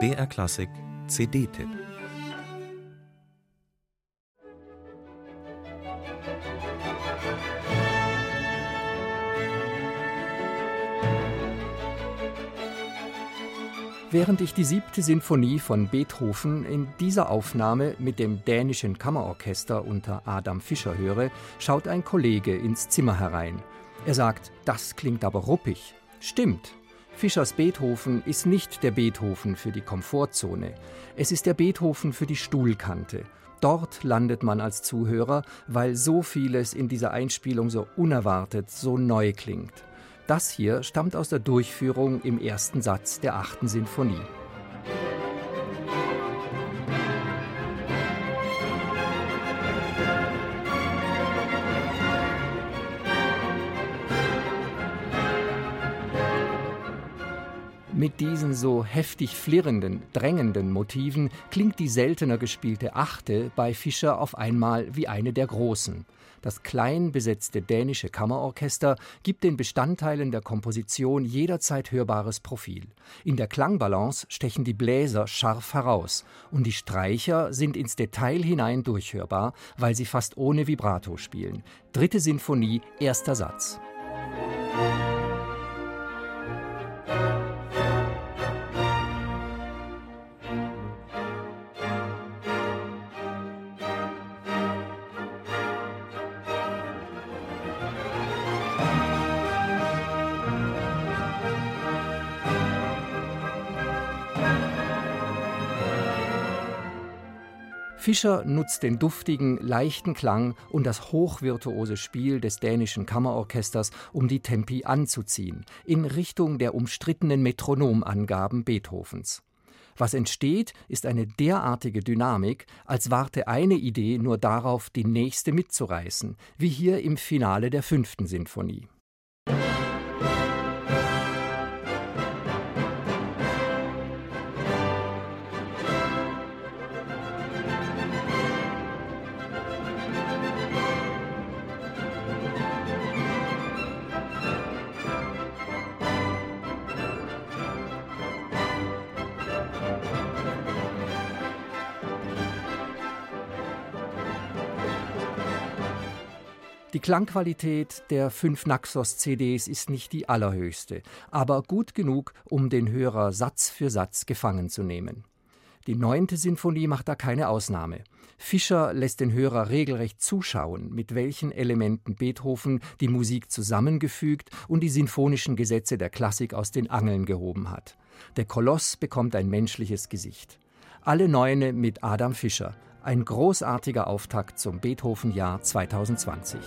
BR Klassik CD-Tipp Während ich die siebte Sinfonie von Beethoven in dieser Aufnahme mit dem dänischen Kammerorchester unter Adam Fischer höre, schaut ein Kollege ins Zimmer herein. Er sagt, das klingt aber ruppig. Stimmt. Fischers Beethoven ist nicht der Beethoven für die Komfortzone. Es ist der Beethoven für die Stuhlkante. Dort landet man als Zuhörer, weil so vieles in dieser Einspielung so unerwartet, so neu klingt. Das hier stammt aus der Durchführung im ersten Satz der achten Sinfonie. Mit diesen so heftig flirrenden, drängenden Motiven klingt die seltener gespielte Achte bei Fischer auf einmal wie eine der großen. Das klein besetzte dänische Kammerorchester gibt den Bestandteilen der Komposition jederzeit hörbares Profil. In der Klangbalance stechen die Bläser scharf heraus und die Streicher sind ins Detail hinein durchhörbar, weil sie fast ohne Vibrato spielen. Dritte Sinfonie, erster Satz. Fischer nutzt den duftigen, leichten Klang und das hochvirtuose Spiel des dänischen Kammerorchesters, um die Tempi anzuziehen, in Richtung der umstrittenen Metronomangaben Beethovens. Was entsteht, ist eine derartige Dynamik, als warte eine Idee nur darauf, die nächste mitzureißen, wie hier im Finale der fünften Sinfonie. Die Klangqualität der fünf Naxos-CDs ist nicht die allerhöchste, aber gut genug, um den Hörer Satz für Satz gefangen zu nehmen. Die neunte Sinfonie macht da keine Ausnahme. Fischer lässt den Hörer regelrecht zuschauen, mit welchen Elementen Beethoven die Musik zusammengefügt und die sinfonischen Gesetze der Klassik aus den Angeln gehoben hat. Der Koloss bekommt ein menschliches Gesicht. Alle Neune mit Adam Fischer, ein großartiger Auftakt zum Beethoven-Jahr 2020.